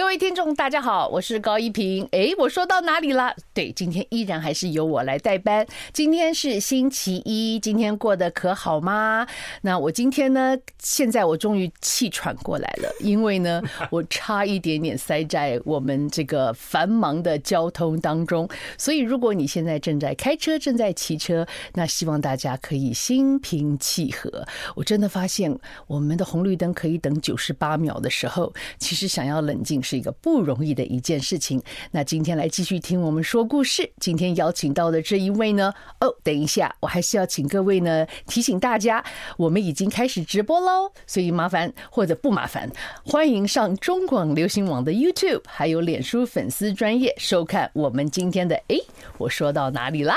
各位听众，大家好，我是高一平。哎，我说到哪里了？对，今天依然还是由我来代班。今天是星期一，今天过得可好吗？那我今天呢？现在我终于气喘过来了，因为呢，我差一点点塞在我们这个繁忙的交通当中。所以，如果你现在正在开车、正在骑车，那希望大家可以心平气和。我真的发现，我们的红绿灯可以等九十八秒的时候，其实想要冷静。是一个不容易的一件事情。那今天来继续听我们说故事。今天邀请到的这一位呢，哦，等一下，我还是要请各位呢提醒大家，我们已经开始直播喽。所以麻烦或者不麻烦，欢迎上中广流行网的 YouTube，还有脸书粉丝专业收看我们今天的。哎，我说到哪里啦？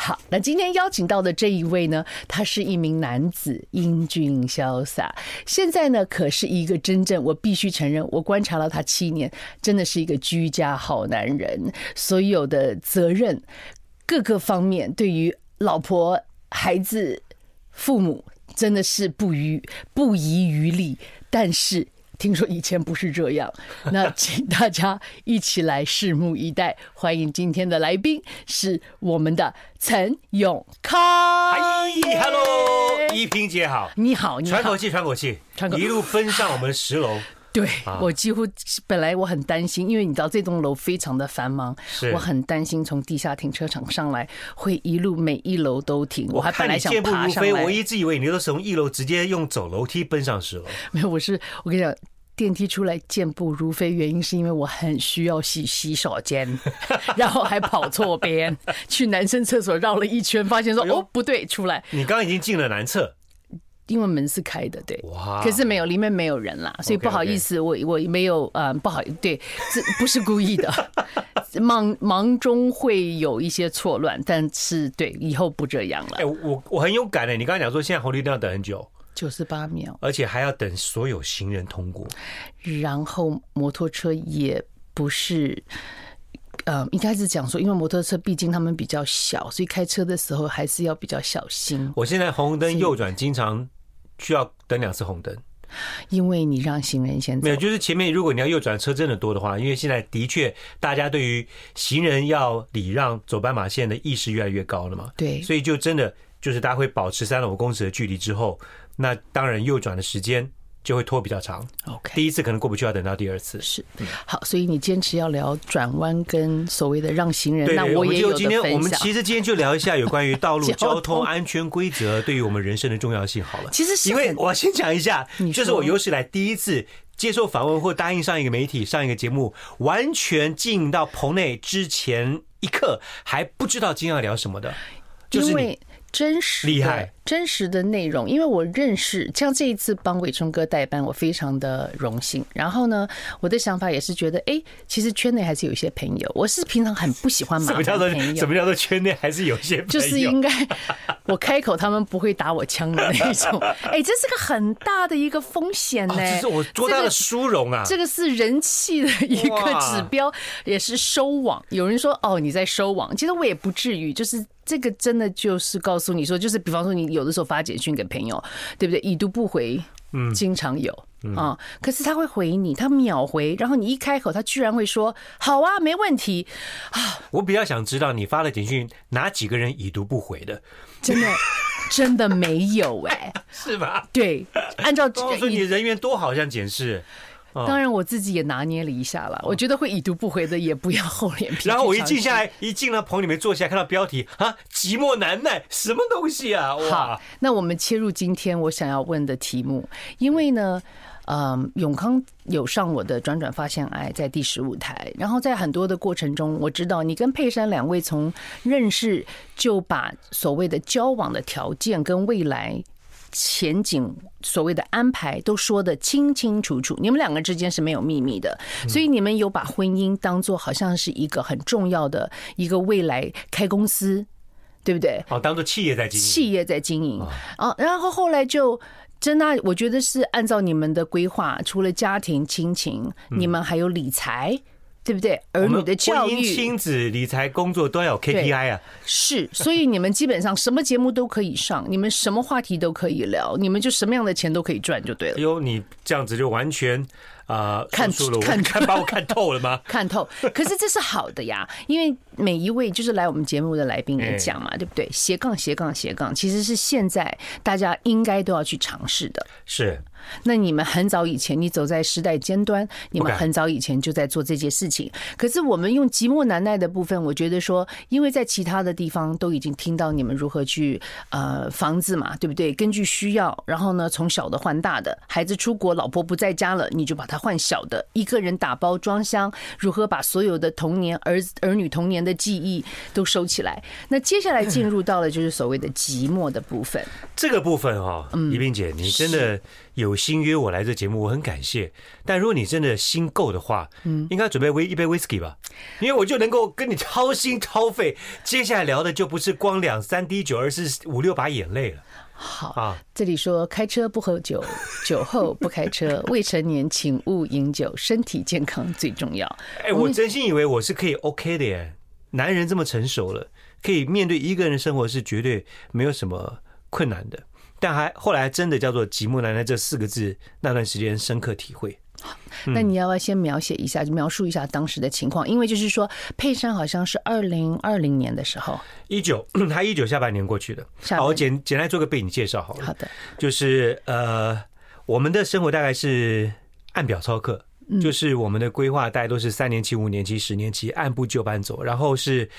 好，那今天邀请到的这一位呢，他是一名男子，英俊潇洒。现在呢，可是一个真正，我必须承认，我观察了他七年，真的是一个居家好男人。所有的责任，各个方面，对于老婆、孩子、父母，真的是不遗不遗余力。但是。听说以前不是这样，那请大家一起来拭目以待。欢迎今天的来宾是我们的陈永康。嗨，Hello，依萍姐好，你好，你好，喘口气，喘口气，一路奔上我们的十楼。对，我几乎本来我很担心，因为你知道这栋楼非常的繁忙，我很担心从地下停车场上来会一路每一楼都停。我还本来想爬上来，我一直以为你都是从一楼直接用走楼梯奔上十楼。没有，我是我跟你讲，电梯出来健步如飞，原因是因为我很需要洗洗手间，然后还跑错边去男生厕所绕了一圈，发现说哦不对，出来。你刚刚已经进了男厕。因为门是开的，对，可是没有，里面没有人啦，所以不好意思，我我没有，嗯，不好，对，这不是故意的，忙忙中会有一些错乱，但是对，以后不这样了。哎，我我很有感的，你刚才讲说现在红绿灯要等很久，九十八秒，而且还要等所有行人通过，然后摩托车也不是，呃，应该是讲说，因为摩托车毕竟他们比较小，所以开车的时候还是要比较小心。我现在红灯右转经常。需要等两次红灯，因为你让行人先走。没有，就是前面如果你要右转车真的多的话，因为现在的确大家对于行人要礼让走斑马线的意识越来越高了嘛。对，所以就真的就是大家会保持三到五公尺的距离之后，那当然右转的时间。就会拖比较长。OK，第一次可能过不去，要等到第二次。是，好，所以你坚持要聊转弯跟所谓的让行人。那我也有今天我们其实今天就聊一下有关于道路 交通安全规则对于我们人生的重要性。好了，其实是因为我先讲一下，就是我有史以来第一次接受访问或答应上一个媒体上一个节目，完全进到棚内之前一刻还不知道今天要聊什么的，就是你真实厉害。真实的内容，因为我认识，像这一次帮伟忠哥代班，我非常的荣幸。然后呢，我的想法也是觉得，哎，其实圈内还是有一些朋友。我是平常很不喜欢。什么叫做什么叫做圈内还是有些朋友？就是应该我开口，他们不会打我枪的那种。哎，这是个很大的一个风险呢。这是我多大的殊荣啊！这个是人气的一个指标，也是收网。有人说，哦，你在收网，其实我也不至于。就是这个真的就是告诉你说，就是比方说你。有的时候发简讯给朋友，对不对？已读不回，嗯，经常有啊。可是他会回你，他秒回，然后你一开口，他居然会说：“好啊，没问题。”啊，我比较想知道你发了简讯，哪几个人已读不回的？真的，真的没有哎，是吧？对，按照 告诉你人缘多好，像检视。当然，我自己也拿捏了一下了。我觉得会已读不回的，也不要厚脸皮。然后我一静下来，一进了棚里面坐下来，看到标题啊，寂寞难耐，什么东西啊？哇！好，那我们切入今天我想要问的题目，因为呢，嗯，永康有上我的转转发现爱在第十五台，然后在很多的过程中，我知道你跟佩珊两位从认识就把所谓的交往的条件跟未来。前景所谓的安排都说的清清楚楚，你们两个之间是没有秘密的，所以你们有把婚姻当做好像是一个很重要的一个未来开公司，对不对？哦，当做企业在经营，企业在经营啊。然后后来就真的，我觉得是按照你们的规划，除了家庭亲情，你们还有理财。对不对？儿女的教育、亲子、理财、工作都要有 KPI 啊。是，所以你们基本上什么节目都可以上，你们什么话题都可以聊，你们就什么样的钱都可以赚，就对了。哎呦，你这样子就完全啊，看看看把我看透了吗？看透，可是这是好的呀，因为每一位就是来我们节目的来宾也讲嘛，对不对？斜杠斜杠斜杠，其实是现在大家应该都要去尝试的。是。那你们很早以前，你走在时代尖端，你们很早以前就在做这件事情。可是我们用寂寞难耐的部分，我觉得说，因为在其他的地方都已经听到你们如何去呃房子嘛，对不对？根据需要，然后呢，从小的换大的，孩子出国，老婆不在家了，你就把它换小的，一个人打包装箱，如何把所有的童年儿儿女童年的记忆都收起来？那接下来进入到了就是所谓的寂寞的部分。这个部分哈，宜萍姐，你真的。有心约我来这节目，我很感谢。但如果你真的心够的话，嗯，应该准备威一杯威士忌吧，因为我就能够跟你掏心掏肺。接下来聊的就不是光两三滴酒，而是五六把眼泪了。好啊，这里说开车不喝酒，酒后不开车，未成年请勿饮酒，身体健康最重要。哎，我真心以为我是可以 OK 的耶，男人这么成熟了，可以面对一个人生活是绝对没有什么困难的。但还后来真的叫做“寂寞难耐”这四个字，那段时间深刻体会。那你要不要先描写一下，就描述一下当时的情况？因为就是说，佩珊好像是二零二零年的时候，一九，他一九下半年过去的。好，我简简单做个背景介绍好了。好的，就是呃，我们的生活大概是按表操课，就是我们的规划大概都是三年期、五年期、十年期，按部就班走。然后是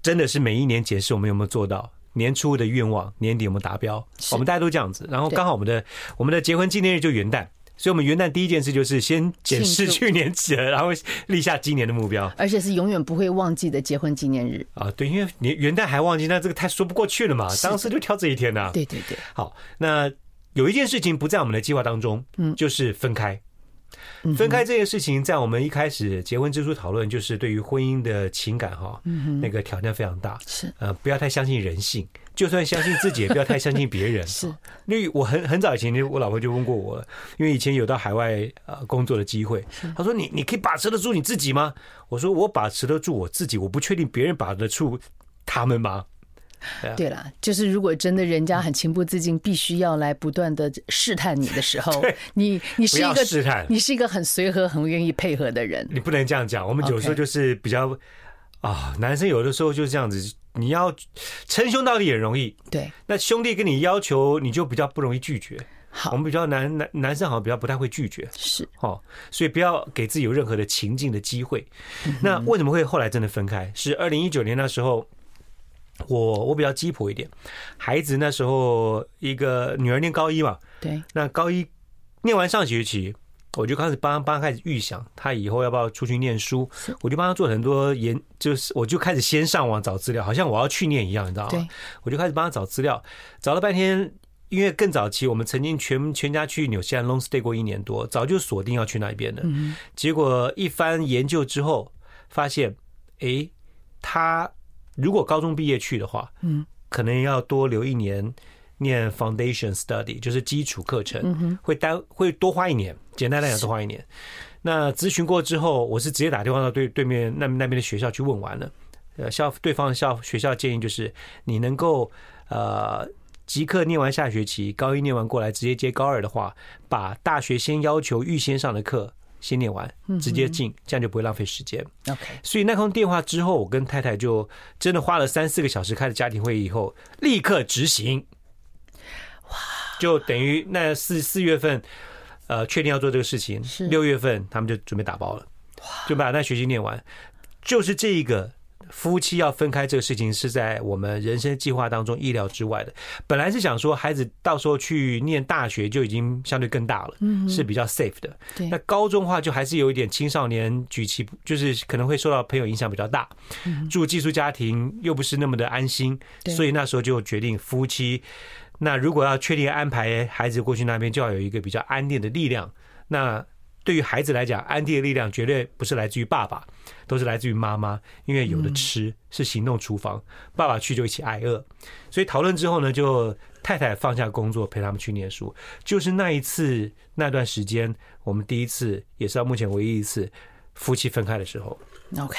真的是每一年检视我们有没有做到。年初的愿望，年底我们达标？我们大家都这样子。然后刚好我们的我们的结婚纪念日就元旦，所以我们元旦第一件事就是先检视去年起了，然后立下今年的目标。而且是永远不会忘记的结婚纪念日啊！对，因为年元旦还忘记，那这个太说不过去了嘛。当时就挑这一天呢。对对对。好，那有一件事情不在我们的计划当中，嗯，就是分开。分开这件事情，在我们一开始结婚之初讨论，就是对于婚姻的情感哈，那个挑战非常大。是呃，不要太相信人性，就算相信自己，也不要太相信别人。是，因为我很很早以前，我老婆就问过我，因为以前有到海外呃工作的机会，她说你你可以把持得住你自己吗？我说我把持得住我自己，我不确定别人把得住他们吗？对了，就是如果真的人家很情不自禁，必须要来不断的试探你的时候，你你是一个试探，你是一个很随和、很愿意配合的人。你不能这样讲，我们有时候就是比较啊，男生有的时候就是这样子，你要称兄道弟也容易。对，那兄弟跟你要求，你就比较不容易拒绝。好，我们比较男男男生好像比较不太会拒绝，是哦，所以不要给自己有任何的情境的机会。那为什么会后来真的分开？是二零一九年那时候。我我比较鸡婆一点，孩子那时候一个女儿念高一嘛，对，那高一念完上学期，我就开始帮帮他开始预想，她以后要不要出去念书，我就帮她做很多研，就是我就开始先上网找资料，好像我要去念一样，你知道吗？我就开始帮她找资料，找了半天，因为更早期我们曾经全全家去纽西兰 long stay 过一年多，早就锁定要去那边的，结果一番研究之后，发现，哎，他。如果高中毕业去的话，嗯，可能要多留一年念 foundation study，就是基础课程，会单会多花一年。简单来讲，多花一年。那咨询过之后，我是直接打电话到对对面那那边的学校去问完了。呃，校对方的校学校建议就是，你能够呃即刻念完下学期，高一念完过来，直接接高二的话，把大学先要求预先上的课。先念完，直接进，这样就不会浪费时间。OK，所以那通电话之后，我跟太太就真的花了三四个小时开了家庭会议，以后立刻执行。哇！就等于那四四月份，呃，确定要做这个事情，六月份他们就准备打包了，就把那学期念完，就是这一个。夫妻要分开这个事情是在我们人生计划当中意料之外的。本来是想说孩子到时候去念大学就已经相对更大了，嗯是比较 safe 的。那高中的话就还是有一点青少年举棋，就是可能会受到朋友影响比较大。住寄宿家庭又不是那么的安心，所以那时候就决定夫妻。那如果要确定安排孩子过去那边，就要有一个比较安定的力量。那对于孩子来讲，安迪的力量绝对不是来自于爸爸，都是来自于妈妈。因为有的吃是行动厨房，爸爸去就一起挨饿。所以讨论之后呢，就太太放下工作陪他们去念书。就是那一次那段时间，我们第一次也是到目前唯一一次夫妻分开的时候。OK。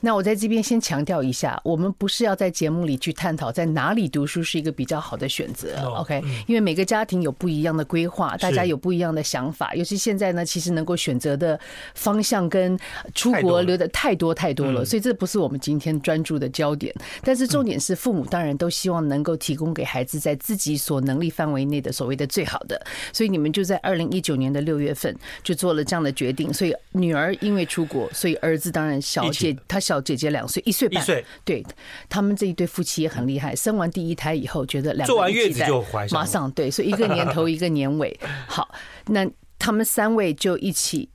那我在这边先强调一下，我们不是要在节目里去探讨在哪里读书是一个比较好的选择，OK？因为每个家庭有不一样的规划，大家有不一样的想法，尤其现在呢，其实能够选择的方向跟出国留的太多太多了，所以这不是我们今天专注的焦点。但是重点是，父母当然都希望能够提供给孩子在自己所能力范围内的所谓的最好的，所以你们就在二零一九年的六月份就做了这样的决定。所以女儿因为出国，所以儿子当然小姐。他小姐姐两岁，一岁半。对，他们这一对夫妻也很厉害。生完第一胎以后，觉得两个做完月子就怀上，马上对，所以一个年头，一个年尾。好，那他们三位就一起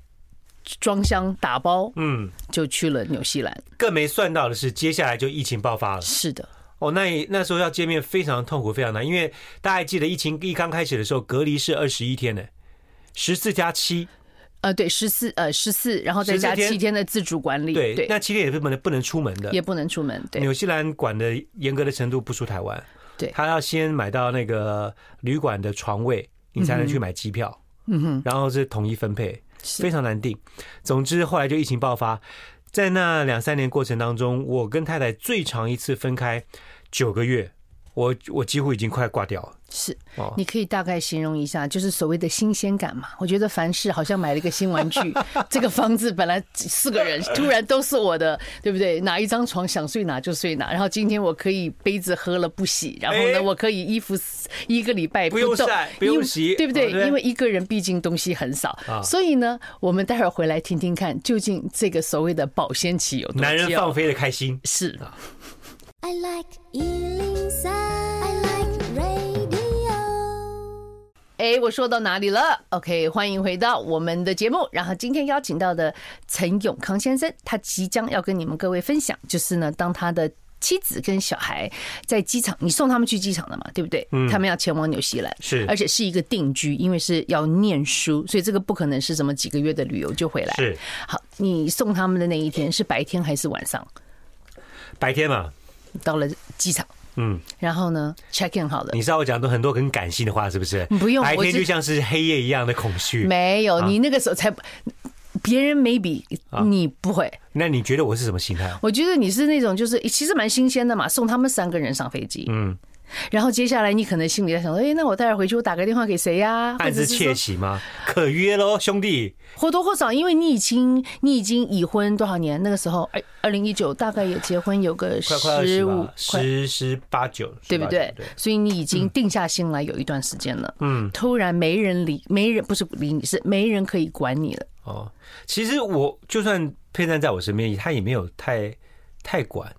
装箱打包，嗯，就去了纽西兰。更没算到的是，接下来就疫情爆发了。是的，哦，那那时候要见面非常痛苦，非常难，因为大家还记得疫情一刚开始的时候，隔离是二十一天呢，十四加七。呃，对，十四呃十四，然后再加七天的自主管理。对，那七天也是不能不能出门的，也不能出门。对，纽西兰管的严格的程度不输台湾。对，他要先买到那个旅馆的床位，你才能去买机票。嗯哼，然后是统一分配，非常难定。总之后来就疫情爆发，在那两三年过程当中，我跟太太最长一次分开九个月。我我几乎已经快挂掉了。是，你可以大概形容一下，就是所谓的新鲜感嘛。我觉得凡事好像买了一个新玩具，这个房子本来四个人，突然都是我的，对不对？哪一张床想睡哪就睡哪。然后今天我可以杯子喝了不洗，然后呢，我可以衣服一个礼拜不用晒不用洗，对不对？因为一个人毕竟东西很少，所以呢，我们待会儿回来听听看，究竟这个所谓的保鲜期有多男人放飞的开心是。I like 一零三，I like radio 哎，我说到哪里了？OK，欢迎回到我们的节目。然后今天邀请到的陈永康先生，他即将要跟你们各位分享，就是呢，当他的妻子跟小孩在机场，你送他们去机场的嘛，对不对？嗯，他们要前往纽西兰，是，而且是一个定居，因为是要念书，所以这个不可能是什么几个月的旅游就回来。是，好，你送他们的那一天是白天还是晚上？白天嘛，到了机场。嗯，然后呢，check in 好了。你知道我讲的很多很感性的话，是不是？不用，白天就像是黑夜一样的恐惧。没有，你那个时候才，别人 maybe 你不会。那你觉得我是什么心态？我觉得你是那种就是其实蛮新鲜的嘛，送他们三个人上飞机。嗯。然后接下来你可能心里在想说，哎，那我待会回去我打个电话给谁呀？暗自窃喜吗？可约喽，兄弟。或多或少，因为你已经你已经已婚多少年？那个时候二二零一九大概也结婚有个十五十十八九，对不对？所以你已经定下心来有一段时间了。嗯，突然没人理，没人不是理你，是没人可以管你了。哦，其实我就算佩珊在我身边，他也没有太太管。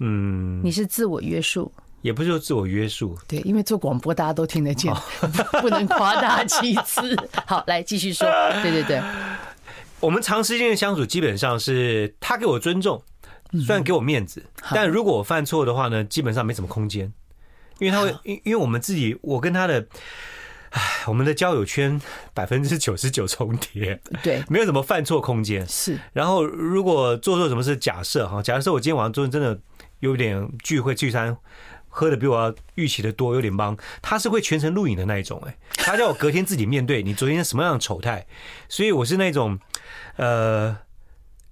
嗯，你是自我约束。也不是说自我约束，对，因为做广播大家都听得见，不能夸大其词。好，来继续说，对对对，我们长时间的相处，基本上是他给我尊重，虽然给我面子，但如果我犯错的话呢，基本上没什么空间，因为他会，因因为我们自己，我跟他的，唉，我们的交友圈百分之九十九 重叠，对，没有什么犯错空间。是，然后如果做错什么事，假设哈，假设我今天晚上做真的有点聚会聚餐。喝的比我要预期的多，有点忙。他是会全程录影的那一种，哎，他叫我隔天自己面对你昨天什么样的丑态，所以我是那种，呃，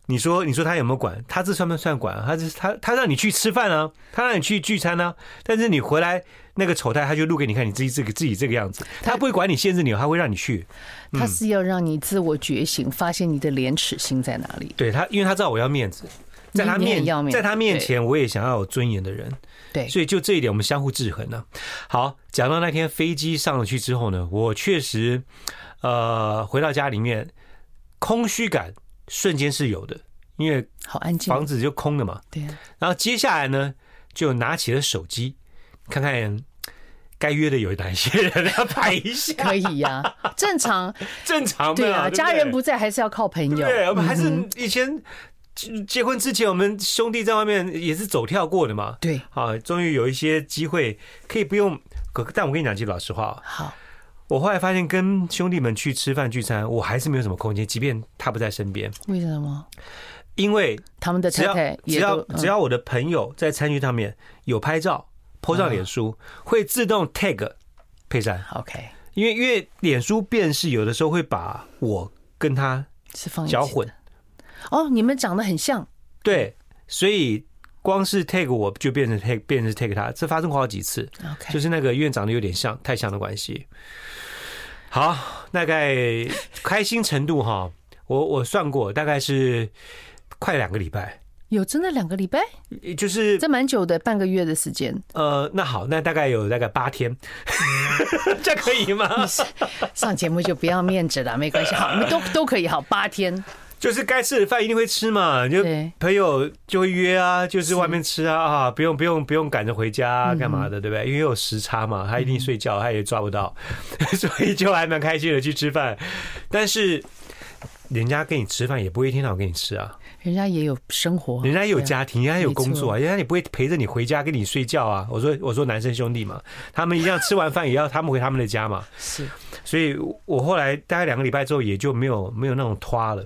你说你说他有没有管？他这算不算管？他是他他让你去吃饭啊，他让你去聚餐啊，但是你回来那个丑态，他就录给你看，你自己这个自己这个样子，他不会管你限制你，他会让你去。他是要让你自我觉醒，发现你的廉耻心在哪里。对他，因为他知道我要面子。在他面，在他面前，我也想要有尊严的人。对，所以就这一点，我们相互制衡呢。好，讲到那天飞机上了去之后呢，我确实，呃，回到家里面，空虚感瞬间是有的，因为好安静，房子就空了嘛。对。然后接下来呢，就拿起了手机，看看该约的有哪些人要拍一下。可以呀，正常，正常。对啊，家人不在，还是要靠朋友。对，我们还是以前。结婚之前，我们兄弟在外面也是走跳过的嘛。对，啊，终于有一些机会可以不用。可，但我跟你讲句老实话，好，我后来发现跟兄弟们去吃饭聚餐，我还是没有什么空间，即便他不在身边。为什么？因为他们的太太只要只要我的朋友在餐具上面有拍照，po 上脸书，会自动 tag 佩珊。OK，因为因为脸书辨识有的时候会把我跟他是放搅混。哦，你们长得很像。对，所以光是 take 我就变成 take，变成 take 他，这发生过好几次。OK，就是那个因为长得有点像，太像的关系。好，大概开心程度哈，我我算过，大概是快两个礼拜。有真的两个礼拜？就是这蛮久的，半个月的时间。呃，那好，那大概有大概八天，这可以吗？上节目就不要面子了，没关系，好，都都可以，好，八天。就是该吃的饭一定会吃嘛，就朋友就会约啊，就是外面吃啊啊，不用不用不用赶着回家干嘛的，对不对？因为有时差嘛，他一定睡觉，他也抓不到，所以就还蛮开心的去吃饭。但是人家跟你吃饭也不会一天到晚跟你吃啊，人家也有生活，人家也有家庭，人家有工作啊，人家也不会陪着你回家跟你睡觉啊。我说我说男生兄弟嘛，他们一样吃完饭也要 他们回他们的家嘛。是，所以我后来大概两个礼拜之后也就没有没有那种拖了。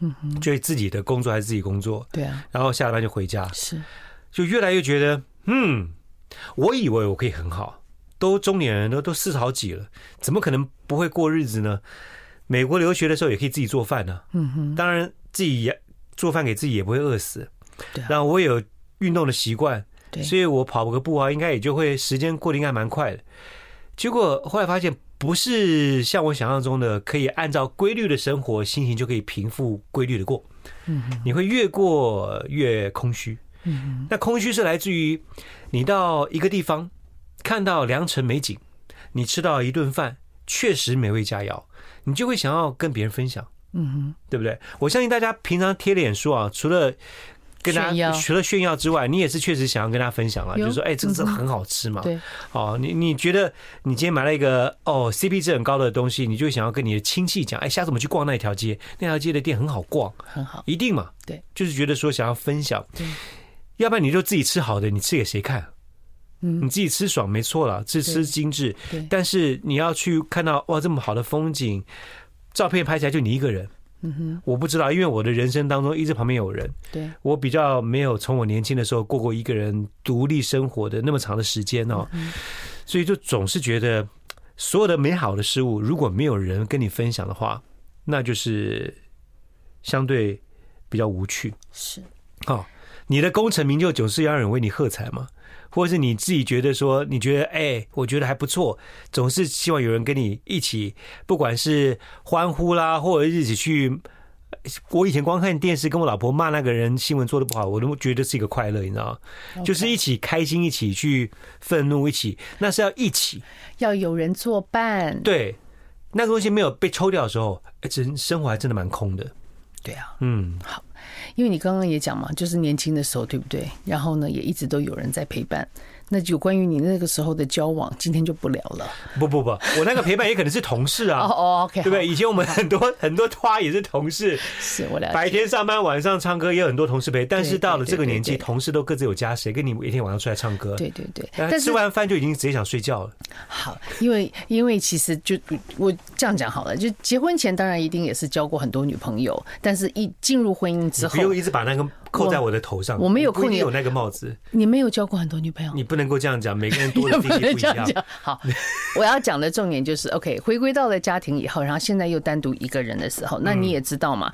嗯哼，就自己的工作还是自己工作，对啊，然后下了班就回家，是，就越来越觉得，嗯，我以为我可以很好，都中年人都都四十好几了，怎么可能不会过日子呢？美国留学的时候也可以自己做饭呢，嗯哼，当然自己也做饭给自己也不会饿死，对，然后我有运动的习惯，对，所以我跑个步啊，应该也就会时间过得应该蛮快的，结果后来发现。不是像我想象中的，可以按照规律的生活，心情就可以平复规律的过。嗯，你会越过越空虚。嗯，那空虚是来自于你到一个地方看到良辰美景，你吃到一顿饭确实美味佳肴，你就会想要跟别人分享。嗯哼，对不对？我相信大家平常贴脸书啊，除了跟大家除了炫耀之外，你也是确实想要跟大家分享啊，就是说，哎，这个真的很好吃嘛。对，哦，你你觉得你今天买了一个哦 CP 值很高的东西，你就想要跟你的亲戚讲，哎，下次我们去逛那条街，那条街的店很好逛，很好，一定嘛。对，就是觉得说想要分享，对，要不然你就自己吃好的，你吃给谁看？嗯，你自己吃爽没错了，吃吃精致，对，但是你要去看到哇这么好的风景，照片拍起来就你一个人。嗯哼，我不知道，因为我的人生当中一直旁边有人。对，我比较没有从我年轻的时候过过一个人独立生活的那么长的时间哦，所以就总是觉得所有的美好的事物，如果没有人跟你分享的话，那就是相对比较无趣。是，好，你的功成名就总是要有人为你喝彩嘛。或者是你自己觉得说，你觉得哎、欸，我觉得还不错，总是希望有人跟你一起，不管是欢呼啦，或者一起去。我以前光看电视，跟我老婆骂那个人新闻做的不好，我都觉得是一个快乐，你知道吗.就是一起开心，一起去愤怒，一起，那是要一起，要有人作伴。对，那个东西没有被抽掉的时候，真生活还真的蛮空的。对啊，嗯，好。因为你刚刚也讲嘛，就是年轻的时候，对不对？然后呢，也一直都有人在陪伴。那就关于你那个时候的交往，今天就不聊了。不不不，我那个陪伴也可能是同事啊。哦哦，OK，对不对？以前我们很多很多花也是同事。是我了解。白天上班，晚上唱歌，也有很多同事陪。但是到了这个年纪，同事都各自有家，谁跟你一天晚上出来唱歌？对对对。但是吃完饭就已经直接想睡觉了。好，因为因为其实就我这样讲好了，就结婚前当然一定也是交过很多女朋友，但是一进入婚姻之后，不用一直把那个。扣在我的头上，我没有扣你有那个帽子。你没有交过很多女朋友，你不能够这样讲。每个人多的定义不一样。好，我要讲的重点就是，OK，回归到了家庭以后，然后现在又单独一个人的时候，那你也知道嘛，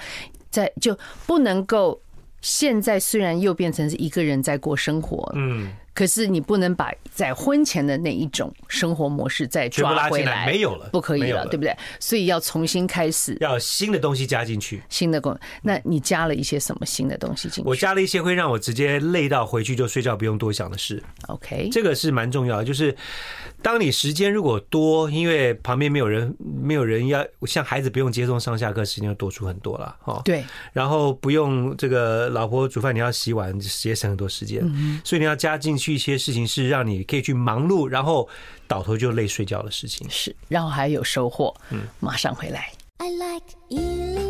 在就不能够。现在虽然又变成是一个人在过生活，嗯。可是你不能把在婚前的那一种生活模式再抓回来，没有了，不可以了，对不对？所以要重新开始，要新的东西加进去，新的功能。那你加了一些什么新的东西进去？我加了一些会让我直接累到回去就睡觉不用多想的事。OK，这个是蛮重要的。就是当你时间如果多，因为旁边没有人，没有人要像孩子不用接送上下课，时间就多出很多了。哈，对。然后不用这个老婆煮饭，你要洗碗，节省很多时间。所以你要加进去。一些事情是让你可以去忙碌，然后倒头就累睡觉的事情，是，然后还有收获。嗯，马上回来。I like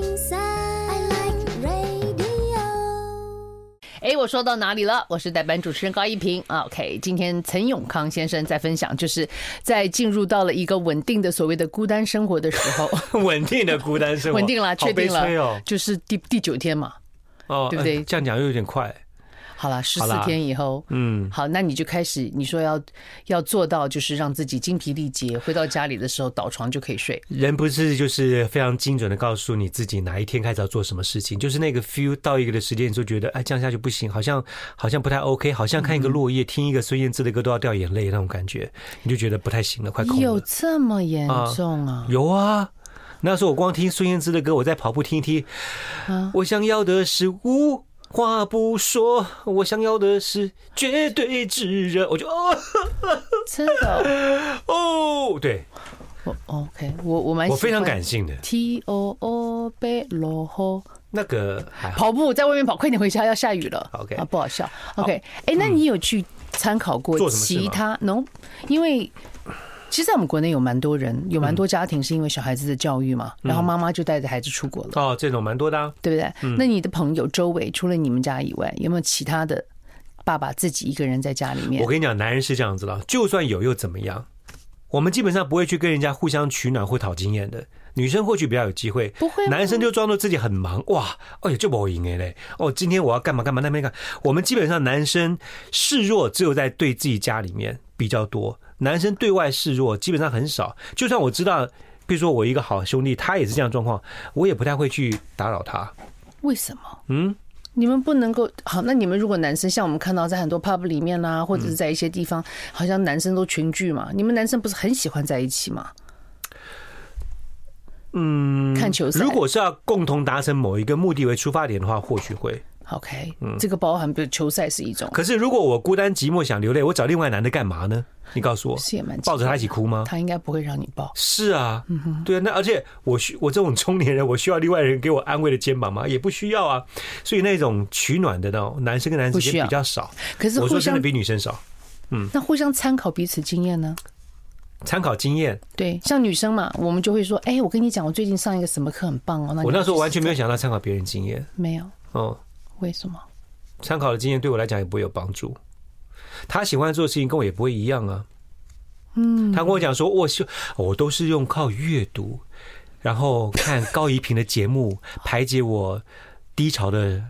哎，我说到哪里了？我是代班主持人高一平。OK，今天陈永康先生在分享，就是在进入到了一个稳定的所谓的孤单生活的时候，稳定的孤单生活，稳定了，确定了，就是第第九天嘛，哦，对不对？这样讲又有点快。好了，十四天以后，嗯，好，那你就开始，你说要要做到，就是让自己精疲力竭，回到家里的时候倒床就可以睡。人不是就是非常精准的告诉你自己哪一天开始要做什么事情，就是那个 feel 到一个的时间，你就觉得哎，这样下去不行，好像好像不太 OK，好像看一个落叶，听一个孙燕姿的歌都要掉眼泪那种感觉，你就觉得不太行了，快空了。有这么严重啊？有啊，那时候我光听孙燕姿的歌，我在跑步听一听，啊，我想要的是无。话不说，我想要的是绝对炙热。我就 哦，真的哦，对，我 OK，我我蛮我非常感性的。T O O 贝罗吼，那个跑步在外面跑，快点回家，要下雨了。OK 啊，不好笑。OK，哎，那你有去参考过其他？No，因为。其实，在我们国内有蛮多人，有蛮多家庭是因为小孩子的教育嘛，然后妈妈就带着孩子出国了。哦，这种蛮多的，对不对？那你的朋友周围除了你们家以外，有没有其他的爸爸自己一个人在家里面？我跟你讲，男人是这样子的，就算有又怎么样？我们基本上不会去跟人家互相取暖或讨经验的。女生或许比较有机会，不会。男生就装作自己很忙，哇，哎呀，就不赢哎嘞。哦，今天我要干嘛干嘛，那边干。我们基本上男生示弱，只有在对自己家里面比较多。男生对外示弱基本上很少，就算我知道，比如说我一个好兄弟，他也是这样状况，我也不太会去打扰他。为什么？嗯，你们不能够好？那你们如果男生像我们看到在很多 pub 里面啦，或者是在一些地方，好像男生都群聚嘛，你们男生不是很喜欢在一起吗？嗯，看球赛。如果是要共同达成某一个目的为出发点的话，或许会。OK，嗯，这个包含比如球赛是一种。可是如果我孤单寂寞想流泪，我找另外男的干嘛呢？你告诉我，是也蛮抱着他一起哭吗？他应该不会让你抱。是啊，对啊，那而且我需我这种中年人，我需要另外人给我安慰的肩膀吗？也不需要啊。所以那种取暖的那种男生跟男生之间比较少。可是我说真的比女生少。嗯，那互相参考彼此经验呢？参考经验，对，像女生嘛，我们就会说，哎，我跟你讲，我最近上一个什么课很棒哦。那我那时候完全没有想到参考别人经验，没有。哦，为什么？参考的经验对我来讲也不会有帮助。他喜欢做的事情跟我也不会一样啊。嗯，他跟我讲说，我是我都是用靠阅读，然后看高一平的节目 排解我低潮的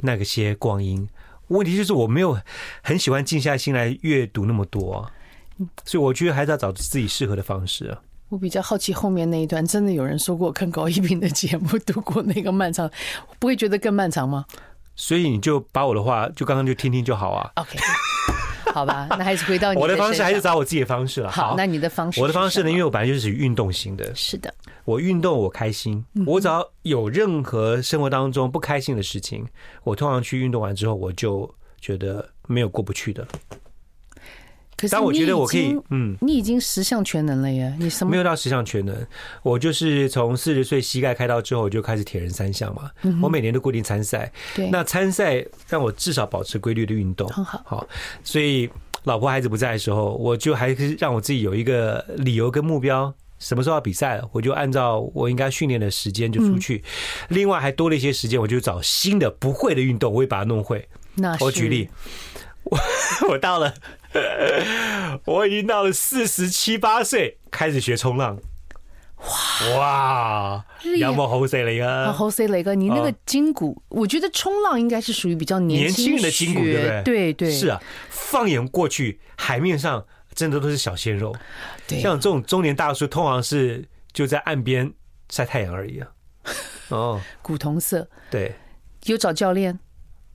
那个些光阴。问题就是我没有很喜欢静下心来阅读那么多啊。所以我觉得还是要找自己适合的方式啊。我比较好奇后面那一段，真的有人说过看高一平的节目度过那个漫长，不会觉得更漫长吗？所以你就把我的话就刚刚就听听就好啊。OK，好吧，那还是回到你的我的方式，还是找我自己的方式了。好，那你的方式，我的方式呢？因为我本来就是属于运动型的。是的，我运动我开心。我只要有任何生活当中不开心的事情，我通常去运动完之后，我就觉得没有过不去的。但我觉得我可以，嗯，你已经十项全能了耶！你什么没有到十项全能？我就是从四十岁膝盖开刀之后，我就开始铁人三项嘛。我每年都固定参赛，对。那参赛让我至少保持规律的运动，很好。好，所以老婆孩子不在的时候，我就还是让我自己有一个理由跟目标，什么时候要比赛了，我就按照我应该训练的时间就出去。另外还多了一些时间，我就找新的不会的运动，我也把它弄会。那我举例，我 我到了。我已经到了四十七八岁，开始学冲浪。哇哇，有冇好犀利啊？好犀利啊！你那个筋骨，我觉得冲浪应该是属于比较年轻人的筋骨，对不对？对对，是啊。放眼过去，海面上真的都是小鲜肉。对，像这种中年大叔，通常是就在岸边晒太阳而已啊。哦，古铜色。对，有找教练？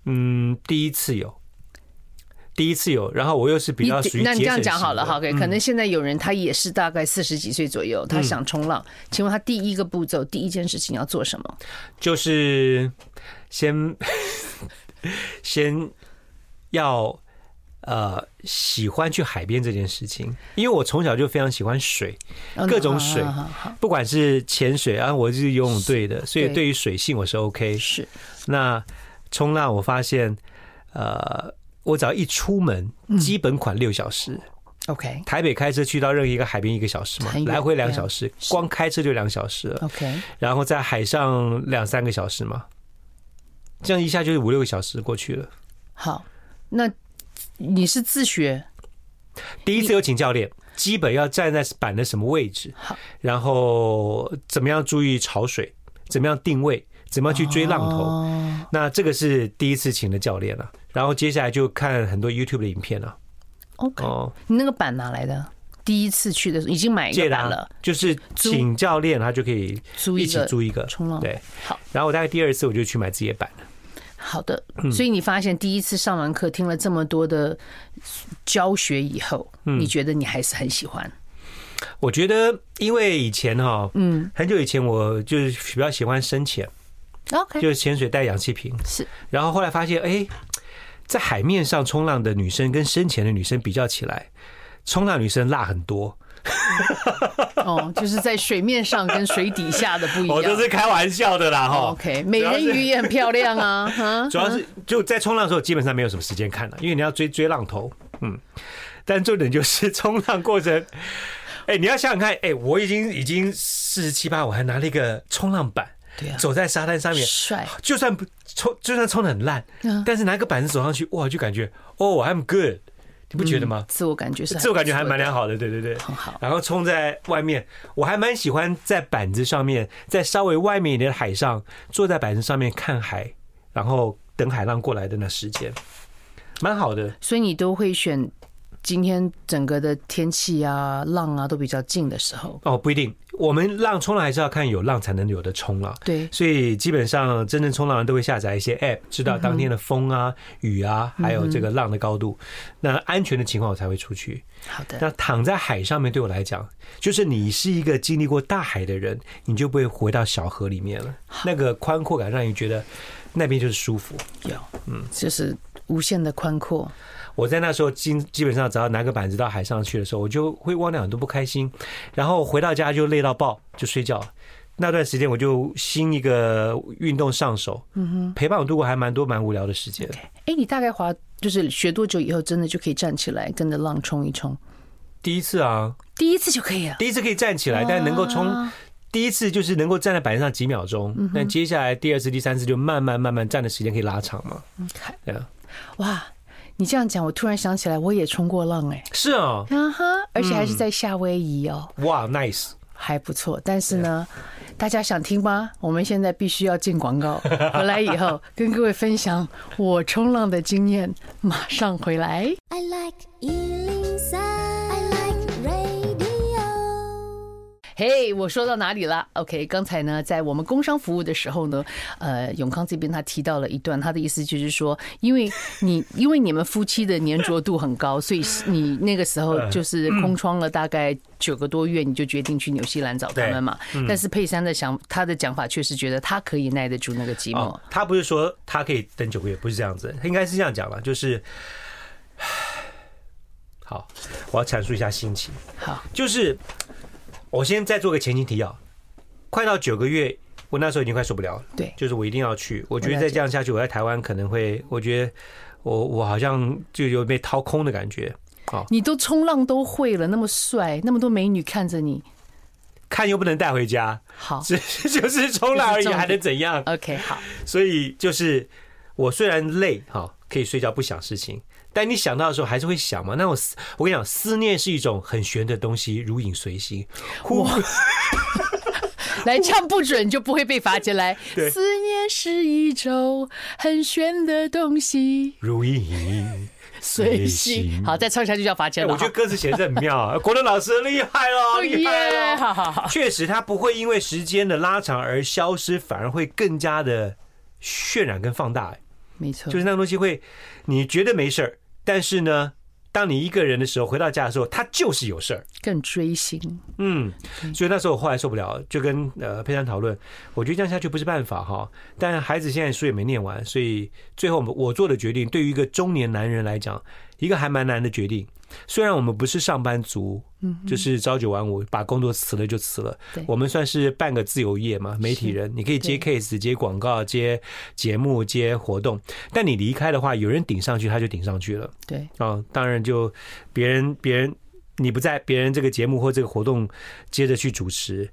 嗯，第一次有。第一次有，然后我又是比较属于，那你这样讲好了，好，可能现在有人他也是大概四十几岁左右，他想冲浪，请问他第一个步骤，第一件事情要做什么？就是先 先要呃喜欢去海边这件事情，因为我从小就非常喜欢水，各种水，不管是潜水啊，我是游泳队的，所以对于水性我是 OK。是，那冲浪我发现呃。我只要一出门，基本款六小时。OK，台北开车去到任何一个海边一个小时嘛，来回两小时，光开车就两小时了。OK，然后在海上两三个小时嘛，这样一下就是五六个小时过去了。好，那你是自学？第一次有请教练，基本要站在板的什么位置？好，然后怎么样注意潮水？怎么样定位？怎么样去追浪头。那这个是第一次请的教练了，然后接下来就看很多 YouTube 的影片了。OK，你那个板哪来的？第一次去的时候已经买一个板了，就是请教练，他就可以租一起租一个冲浪。对，好。然后我大概第二次我就去买自己的板了。好的，所以你发现第一次上完课听了这么多的教学以后，你觉得你还是很喜欢？我觉得，因为以前哈，嗯，很久以前我就是比较喜欢深潜，OK，就是潜水带氧气瓶是。然后后来发现，哎，在海面上冲浪的女生跟深潜的女生比较起来。冲浪女生辣很多，哦，就是在水面上跟水底下的不一样。我都是开玩笑的啦，哈。OK，美人鱼也很漂亮啊。主要是 就在冲浪的时候，基本上没有什么时间看了，因为你要追追浪头。嗯，但重点就是冲浪过程。哎，你要想想看，哎，我已经已经四十七八，我还拿了一个冲浪板，对啊，走在沙滩上面，帅。就算不冲，就算冲的很烂，但是拿个板子走上去，哇，就感觉哦，I'm good。你不觉得吗？嗯、自我感觉是自我感觉还蛮良好的，对对对，很好。然后冲在外面，我还蛮喜欢在板子上面，在稍微外面一点的海上，坐在板子上面看海，然后等海浪过来的那时间，蛮好的。所以你都会选今天整个的天气啊、浪啊都比较静的时候？哦，不一定。我们浪冲浪还是要看有浪才能有的冲浪，对，所以基本上真正冲浪人都会下载一些 App，知道当天的风啊、雨啊，还有这个浪的高度，那安全的情况我才会出去。好的，那躺在海上面对我来讲，就是你是一个经历过大海的人，你就不会回到小河里面了。那个宽阔感让你觉得那边就是舒服，有，嗯，就是无限的宽阔。我在那时候基基本上只要拿个板子到海上去的时候，我就会忘掉很多不开心，然后回到家就累到爆，就睡觉。那段时间我就新一个运动上手，嗯哼，陪伴我度过还蛮多蛮无聊的时间。哎，你大概滑就是学多久以后真的就可以站起来跟着浪冲一冲？第一次啊，第一次就可以了。第一次可以站起来，但能够冲，第一次就是能够站在板上几秒钟，但接下来第二次、第三次就慢慢慢慢站的时间可以拉长嘛。OK，对啊，哇。你这样讲，我突然想起来，我也冲过浪哎，是啊，啊哈，而且还是在夏威夷哦，哇，nice，还不错。但是呢，大家想听吗？我们现在必须要进广告，回来以后跟各位分享我冲浪的经验，马上回来。I like 嘿，我说到哪里了？OK，刚才呢，在我们工商服务的时候呢，呃，永康这边他提到了一段，他的意思就是说，因为你 因为你们夫妻的粘着度很高，所以你那个时候就是空窗了大概九个多月，你就决定去纽西兰找他们嘛。但是佩珊的想他的讲法却是觉得他可以耐得住那个寂寞。他不是说他可以等九个月，不是这样子，他应该是这样讲了，就是，好，我要阐述一下心情。好，就是。我先再做个前情提要，快到九个月，我那时候已经快受不了了。对，就是我一定要去。我觉得再这样下去，我在台湾可能会，我觉得我我好像就有被掏空的感觉。好，你都冲浪都会了，那么帅，那么多美女看着你，看又不能带回家。好，只 就是冲浪而已，还能怎样？OK，好。所以就是我虽然累哈，可以睡觉不想事情。但你想到的时候还是会想嘛？那种思，我跟你讲，思念是一种很玄的东西，如影随形。哇！来唱不准就不会被罚进来。思念是一种很玄的东西，如影随形。好，再唱下去就要罚钱了。我觉得歌词写的很妙啊，国伦老师厉害了，厉害了。确实，它不会因为时间的拉长而消失，反而会更加的渲染跟放大。没错，就是那个东西会，你觉得没事儿。但是呢，当你一个人的时候，回到家的时候，他就是有事儿，更追星。嗯，所以那时候我后来受不了，就跟呃佩珊讨论，我觉得这样下去不是办法哈。但孩子现在书也没念完，所以最后我做的决定，对于一个中年男人来讲，一个还蛮难的决定。虽然我们不是上班族，嗯，就是朝九晚五，把工作辞了就辞了。我们算是半个自由业嘛，媒体人，你可以接 case、接广告、接节目、接活动。但你离开的话，有人顶上去，他就顶上去了。对，啊，当然就别人别人你不在，别人这个节目或这个活动接着去主持，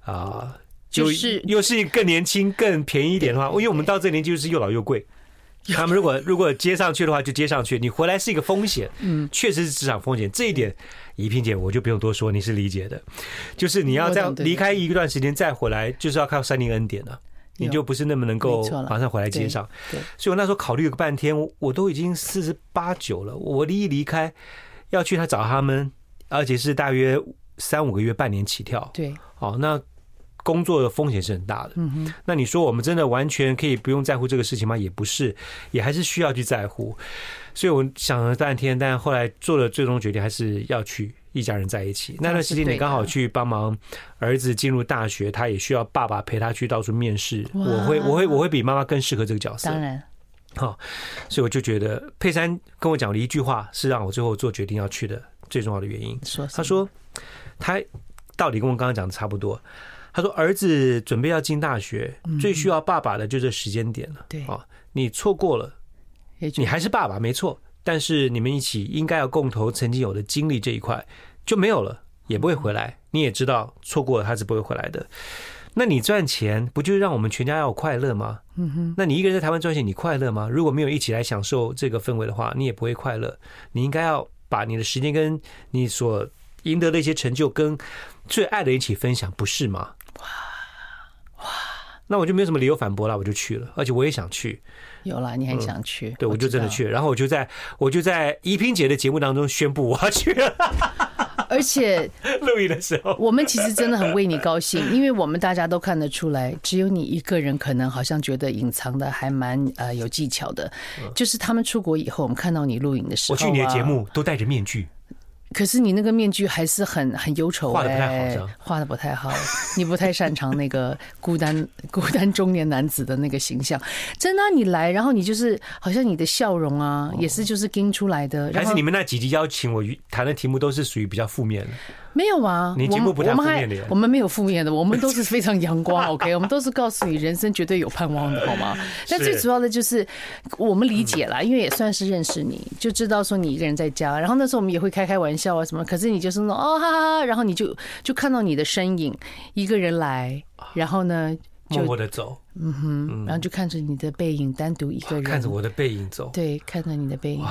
啊，就是又是更年轻、更便宜一点的话，因为我们到这年纪就是又老又贵。他们如果如果接上去的话，就接上去。你回来是一个风险，嗯，确实是职场风险。这一点，怡萍姐我就不用多说，你是理解的。就是你要这样离开一段时间再回来，就是要靠上帝恩典了。你就不是那么能够马上回来接上。对，所以我那时候考虑了半天，我都已经四十八九了，我离一离开要去他找他们，而且是大约三五个月、半年起跳。对，好，那。工作的风险是很大的。那你说我们真的完全可以不用在乎这个事情吗？也不是，也还是需要去在乎。所以我想了半天，但后来做了最终决定，还是要去一家人在一起。那段时间你刚好去帮忙儿子进入大学，他也需要爸爸陪他去到处面试。我会，我会，我会比妈妈更适合这个角色。当然，好，所以我就觉得佩珊跟我讲了一句话，是让我最后做决定要去的最重要的原因。他说，他道理跟我刚刚讲的差不多。他说：“儿子准备要进大学，最需要爸爸的就这时间点了。对啊，你错过了，你还是爸爸没错，但是你们一起应该要共同曾经有的经历这一块就没有了，也不会回来。你也知道，错过了他是不会回来的。那你赚钱不就是让我们全家要有快乐吗？嗯哼。那你一个人在台湾赚钱，你快乐吗？如果没有一起来享受这个氛围的话，你也不会快乐。你应该要把你的时间跟你所赢得的一些成就跟最爱的一起分享，不是吗？”哇哇，那我就没有什么理由反驳了，我就去了，而且我也想去。有了，你很想去？嗯、对，我就真的去了。然后我就在我就在怡萍姐的节目当中宣布我要去了。而且 录影的时候，我们其实真的很为你高兴，因为我们大家都看得出来，只有你一个人可能好像觉得隐藏的还蛮呃有技巧的。就是他们出国以后，我们看到你录影的时候、啊，我去你的节目都戴着面具。可是你那个面具还是很很忧愁，画的不太好，画的不太好，你不太擅长那个孤单 孤单中年男子的那个形象。真的，你来，然后你就是好像你的笑容啊，也是就是跟出来的。还是你们那几集邀请我谈的题目都是属于比较负面的。没有啊，你节目不太负面的。我们没有负面的，我们都是非常阳光。OK，我们都是告诉你人生绝对有盼望的，好吗？那最主要的就是我们理解了，因为也算是认识你，就知道说你一个人在家。然后那时候我们也会开开玩笑啊什么。可是你就是那种哦哈哈，然后你就就看到你的身影一个人来，然后呢就默默的走，嗯哼，然后就看着你的背影单独一个人，看着我的背影走，对，看着你的背影。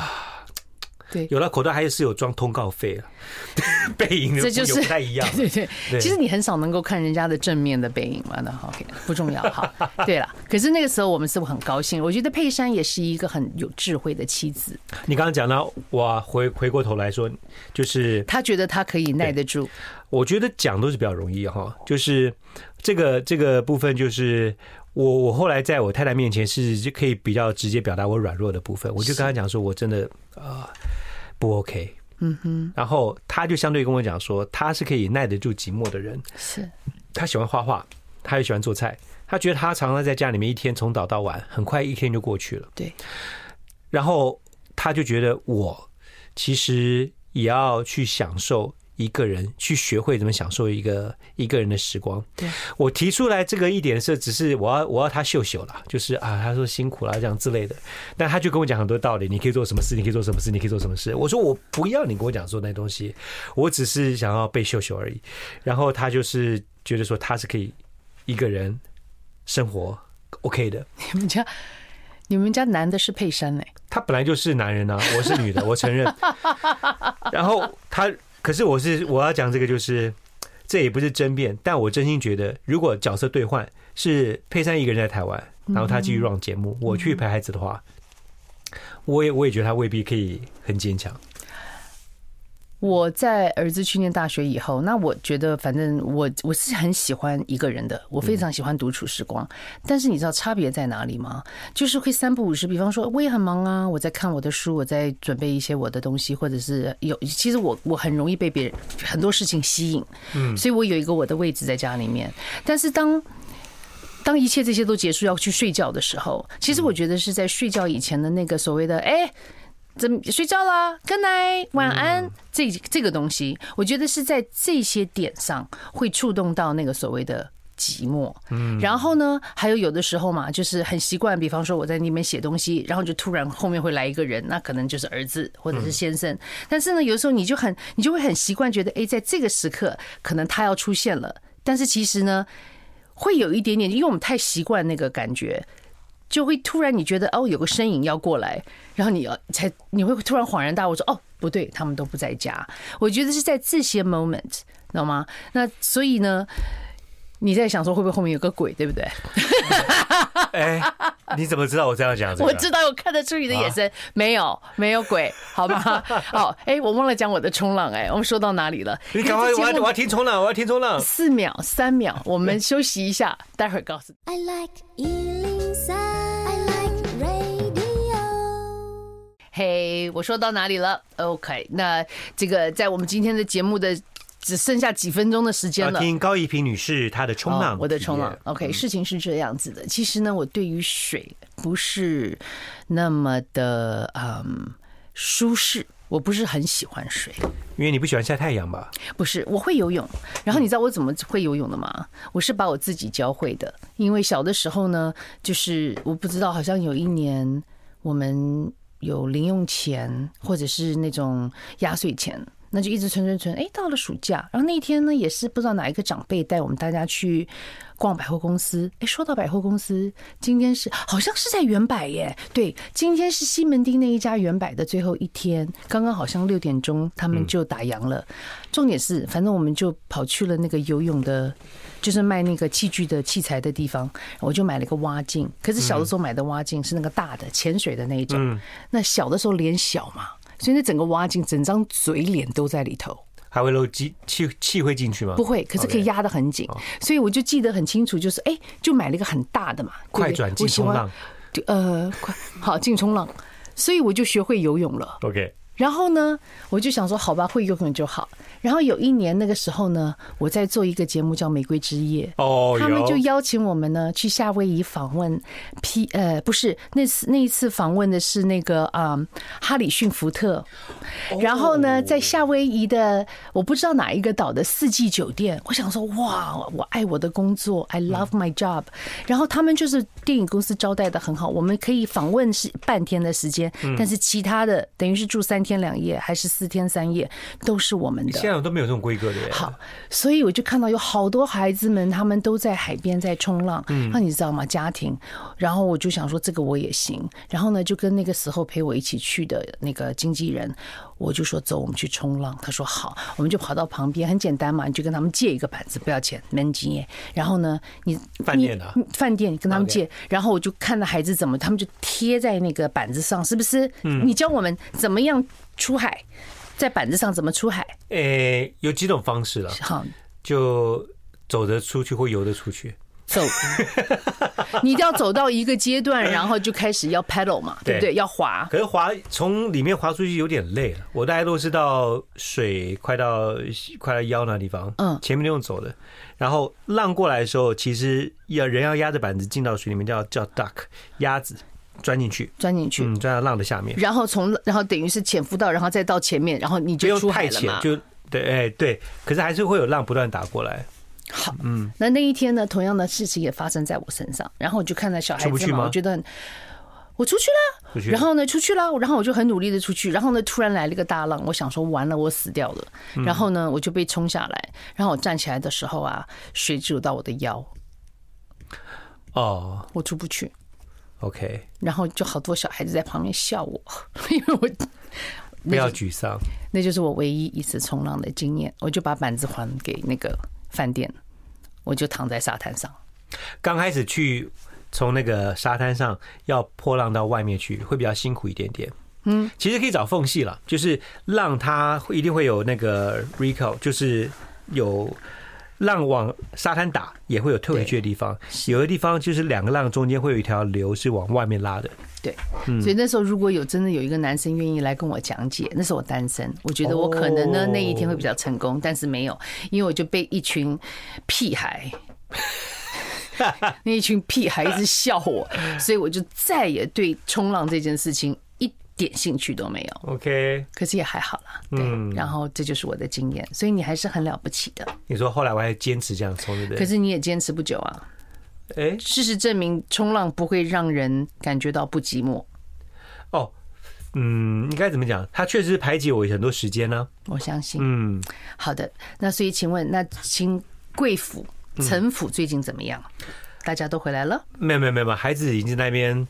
对，有了口袋还是有装通告费啊，背影这就是不太一样。对对对，其实你很少能够看人家的正面的背影嘛，那 OK 不重要。哈，对了，可是那个时候我们是不是很高兴？我觉得佩珊也是一个很有智慧的妻子。你刚刚讲到，我回回过头来说，就是他觉得他可以耐得住。我觉得讲都是比较容易哈，就是这个这个部分就是。我我后来在我太太面前是就可以比较直接表达我软弱的部分，我就跟她讲说，我真的啊不 OK，嗯哼，然后他就相对跟我讲说，他是可以耐得住寂寞的人，是，他喜欢画画，他也喜欢做菜，他觉得他常常在家里面一天从早到晚，很快一天就过去了，对，然后他就觉得我其实也要去享受。一个人去学会怎么享受一个一个人的时光。对，我提出来这个一点是，只是我要我要他秀秀了，就是啊，他说辛苦了这样之类的。但他就跟我讲很多道理，你可以做什么事，你可以做什么事，你可以做什么事。我说我不要你跟我讲说那东西，我只是想要被秀秀而已。然后他就是觉得说他是可以一个人生活 OK 的。你们家你们家男的是佩珊哎，他本来就是男人啊，我是女的，我承认。然后他。可是我是我要讲这个，就是这也不是争辩，但我真心觉得，如果角色兑换是佩珊一个人在台湾，然后他继续 run 节目，我去陪孩子的话，我也我也觉得他未必可以很坚强。我在儿子去念大学以后，那我觉得反正我我是很喜欢一个人的，我非常喜欢独处时光。但是你知道差别在哪里吗？就是会三不五时，比方说我也很忙啊，我在看我的书，我在准备一些我的东西，或者是有其实我我很容易被别人很多事情吸引，嗯，所以我有一个我的位置在家里面。但是当当一切这些都结束要去睡觉的时候，其实我觉得是在睡觉以前的那个所谓的哎。怎么睡觉了？Good night，晚安。这这个东西，我觉得是在这些点上会触动到那个所谓的寂寞。嗯，然后呢，还有有的时候嘛，就是很习惯，比方说我在那边写东西，然后就突然后面会来一个人，那可能就是儿子或者是先生。但是呢，有的时候你就很，你就会很习惯，觉得哎，在这个时刻可能他要出现了。但是其实呢，会有一点点，因为我们太习惯那个感觉。就会突然你觉得哦，有个身影要过来，然后你要才你会突然恍然大悟说哦，不对，他们都不在家。我觉得是在这些 moment，知道吗？那所以呢，你在想说会不会后面有个鬼，对不对？哎，你怎么知道我这样讲？我知道，我看得出你的眼神，没有，没有鬼，好吧？哦，哎，我忘了讲我的冲浪，哎，我们说到哪里了？你赶快，我要我要听冲浪，我要听冲浪。四秒，三秒，我们休息一下，待会儿告诉你。I like 嘿我说到哪里了？OK，那这个在我们今天的节目的只剩下几分钟的时间了。听高一平女士她的冲浪，我的冲浪。OK，事情是这样子的，其实呢，我对于水不是那么的嗯舒适，我不是很喜欢水，因为你不喜欢晒太阳吧？不是，我会游泳。然后你知道我怎么会游泳的吗？我是把我自己教会的，因为小的时候呢，就是我不知道，好像有一年我们。有零用钱，或者是那种压岁钱，那就一直存存存。哎，到了暑假，然后那一天呢，也是不知道哪一个长辈带我们大家去逛百货公司。哎，说到百货公司，今天是好像是在原百耶。对，今天是西门町那一家原百的最后一天，刚刚好像六点钟他们就打烊了。重点是，反正我们就跑去了那个游泳的。就是卖那个器具的器材的地方，我就买了一个蛙镜。可是小的时候买的蛙镜是那个大的潜水的那一种，那小的时候脸小嘛，所以那整个挖井整张嘴脸都在里头。还会漏气气气会进去吗？不会，可是可以压得很紧。所以我就记得很清楚，就是哎，就买了一个很大的嘛，快转进冲浪，就呃快好进冲浪，所以我就学会游泳了。OK。然后呢，我就想说，好吧，会游泳就好。然后有一年那个时候呢，我在做一个节目叫《玫瑰之夜》，哦，他们就邀请我们呢去夏威夷访问 P，呃，不是那次那一次访问的是那个啊哈里逊福特。然后呢，在夏威夷的我不知道哪一个岛的四季酒店，我想说，哇，我爱我的工作，I love my job。然后他们就是电影公司招待的很好，我们可以访问是半天的时间，但是其他的等于是住三。天两夜还是四天三夜，都是我们的。现在都没有这种规格的。好，所以我就看到有好多孩子们，他们都在海边在冲浪。嗯，那你知道吗？家庭，然后我就想说，这个我也行。然后呢，就跟那个时候陪我一起去的那个经纪人，我就说走，我们去冲浪。他说好，我们就跑到旁边，很简单嘛，你就跟他们借一个板子，不要钱，没经验。然后呢，你饭店的饭店跟他们借，然后我就看到孩子怎么，他们就贴在那个板子上，是不是？嗯，你教我们怎么样？出海，在板子上怎么出海？诶、欸，有几种方式了。好，就走着出去或游着出去。走，你一定要走到一个阶段，然后就开始要 paddle 嘛，对不对？要滑。可是滑从里面滑出去有点累了。我大概都是到水快到快到腰那地方，嗯，前面都用走的。然后浪过来的时候，其实要人要压着板子进到水里面，叫叫 duck 鸭子。钻进去，钻进去，嗯，钻到浪的下面，然后从，然后等于是潜伏到，然后再到前面，然后你就出海了嘛。就对，哎，对，可是还是会有浪不断打过来。好，嗯，那那一天呢，同样的事情也发生在我身上，然后我就看到小孩子嘛，我觉得我出去了，然后呢出去了，然后我就很努力的出去，然后呢突然来了一个大浪，我想说完了，我死掉了，然后呢我就被冲下来，然后我站起来的时候啊，水只有到我的腰，哦，我出不去。OK，然后就好多小孩子在旁边笑我，因为我不要沮丧，那就是我唯一一次冲浪的经验。我就把板子还给那个饭店，我就躺在沙滩上。刚开始去从那个沙滩上要破浪到外面去，会比较辛苦一点点。嗯，其实可以找缝隙了，就是浪它会一定会有那个 recall，就是有。浪往沙滩打也会有退回去的地方，有的地方就是两个浪中间会有一条流是往外面拉的。对，所以那时候如果有真的有一个男生愿意来跟我讲解，那时候我单身，我觉得我可能呢那一天会比较成功，但是没有，因为我就被一群屁孩 那一群屁孩一直笑我，所以我就再也对冲浪这件事情。点兴趣都没有，OK，可是也还好啦。对，然后这就是我的经验，所以你还是很了不起的。你说后来我还坚持这样冲，对不对？可是你也坚持不久啊。哎，事实证明，冲浪不会让人感觉到不寂寞。哦，嗯，应该怎么讲？它确实排解我很多时间呢。我相信。嗯，好的。那所以，请问，那请贵府、陈府最近怎么样？大家都回来了？没有，没有，没有，孩子已经在那边。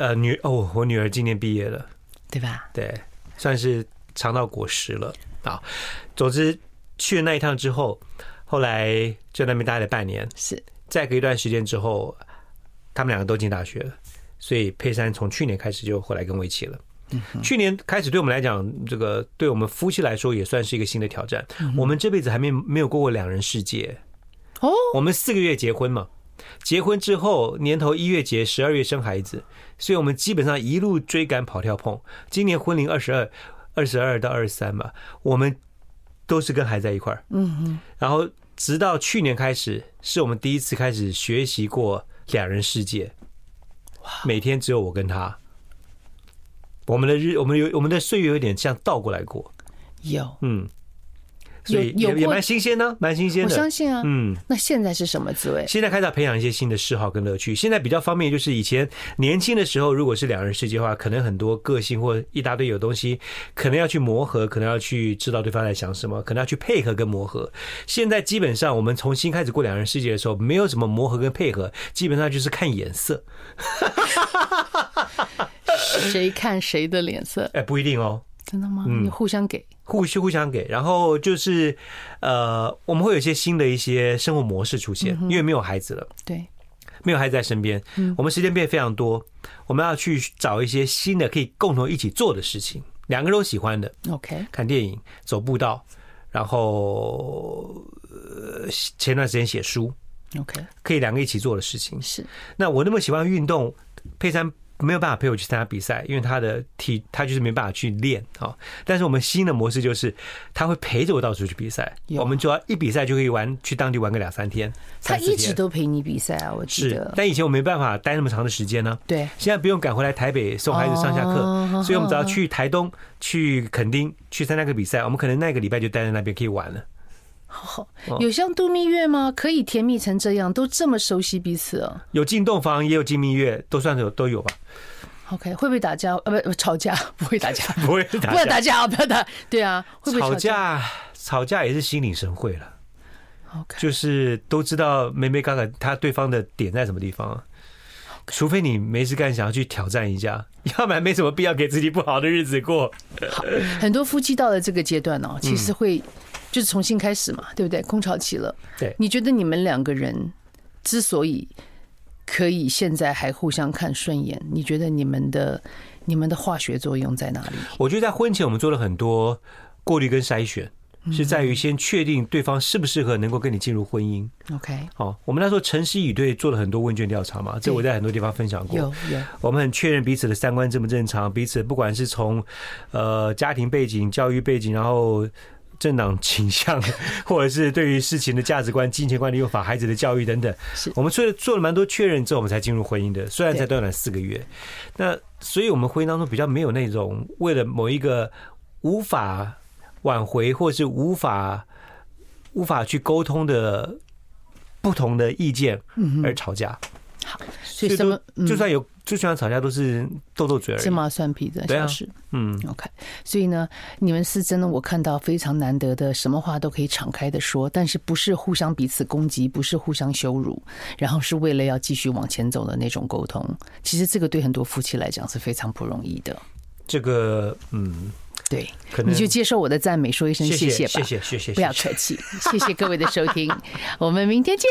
呃，女哦，我女儿今年毕业了，对吧？对，算是尝到果实了啊。总之去了那一趟之后，后来就在那边待了半年。是，再隔一段时间之后，他们两个都进大学了，所以佩珊从去年开始就回来跟我一起了。去年开始对我们来讲，这个对我们夫妻来说也算是一个新的挑战。我们这辈子还没没有过过两人世界。哦，我们四个月结婚嘛，结婚之后年头一月结，十二月生孩子，所以我们基本上一路追赶跑跳碰。今年婚龄二十二，二十二到二十三嘛，我们都是跟孩子在一块儿。嗯嗯，然后直到去年开始，是我们第一次开始学习过两人世界。哇，每天只有我跟他。我们的日，我们有我们的岁月有点像倒过来过，有，嗯，所以也也蛮新鲜呢，蛮新鲜的。我相信啊，嗯，那现在是什么滋味？现在开始培养一些新的嗜好跟乐趣。现在比较方便，就是以前年轻的时候，如果是两人世界的话，可能很多个性或一大堆有东西，可能要去磨合，可能要去知道对方在想什么，可能要去配合跟磨合。现在基本上，我们重新开始过两人世界的时候，没有什么磨合跟配合，基本上就是看眼色。谁看谁的脸色？哎，不一定哦。真的吗？你互相给，互相互相给，然后就是呃，我们会有一些新的一些生活模式出现，因为没有孩子了。对，没有孩子在身边，我们时间变得非常多，我们要去找一些新的可以共同一起做的事情，两个人都喜欢的。OK，看电影、走步道，然后前段时间写书。OK，可以两个一起做的事情是。那我那么喜欢运动，佩珊。没有办法陪我去参加比赛，因为他的体他就是没办法去练啊。但是我们新的模式就是，他会陪着我到处去比赛，我们就要一比赛就可以玩，去当地玩个两三天。他一直都陪你比赛啊，我记得。但以前我没办法待那么长的时间呢。对，现在不用赶回来台北送孩子上下课，所以我们只要去台东、去垦丁去参加个比赛，我们可能那个礼拜就待在那边可以玩了。好，有像度蜜月吗？可以甜蜜成这样，都这么熟悉彼此哦？有进洞房，也有进蜜月，都算是有都有吧。OK，会不会打架？呃，不，吵架 不会打架，不会打架，不要打架啊！不要打。对啊，会不会吵架？吵架也是心领神会了。OK，就是都知道妹妹刚刚他对方的点在什么地方。啊除非你没事干，想要去挑战一下，要不然没什么必要给自己不好的日子过。很多夫妻到了这个阶段哦，其实会。就是重新开始嘛，对不对？空巢期了。对，你觉得你们两个人之所以可以现在还互相看顺眼，你觉得你们的你们的化学作用在哪里？我觉得在婚前我们做了很多过滤跟筛选，是在于先确定对方适不适合能够跟你进入婚姻。OK，好，我们那时候诚实以对做了很多问卷调查嘛，这我在很多地方分享过。有有，我们很确认彼此的三观正不正常，彼此不管是从呃家庭背景、教育背景，然后。政党倾向，或者是对于事情的价值观、金钱观的用法、孩子的教育等等，我们做了做了蛮多确认之后，我们才进入婚姻的。虽然才短短四个月，那所以我们婚姻当中比较没有那种为了某一个无法挽回，或是无法无法去沟通的不同的意见而吵架。好，所以什么就算有。最喜欢吵架都是斗斗嘴而已，芝麻蒜皮的小事。嗯，OK。所以呢，你们是真的，我看到非常难得的，什么话都可以敞开的说，但是不是互相彼此攻击，不是互相羞辱，然后是为了要继续往前走的那种沟通。其实这个对很多夫妻来讲是非常不容易的。这个，嗯，对，你就接受我的赞美，说一声谢谢吧，谢谢，谢谢，不要客气，谢谢各位的收听，我们明天见。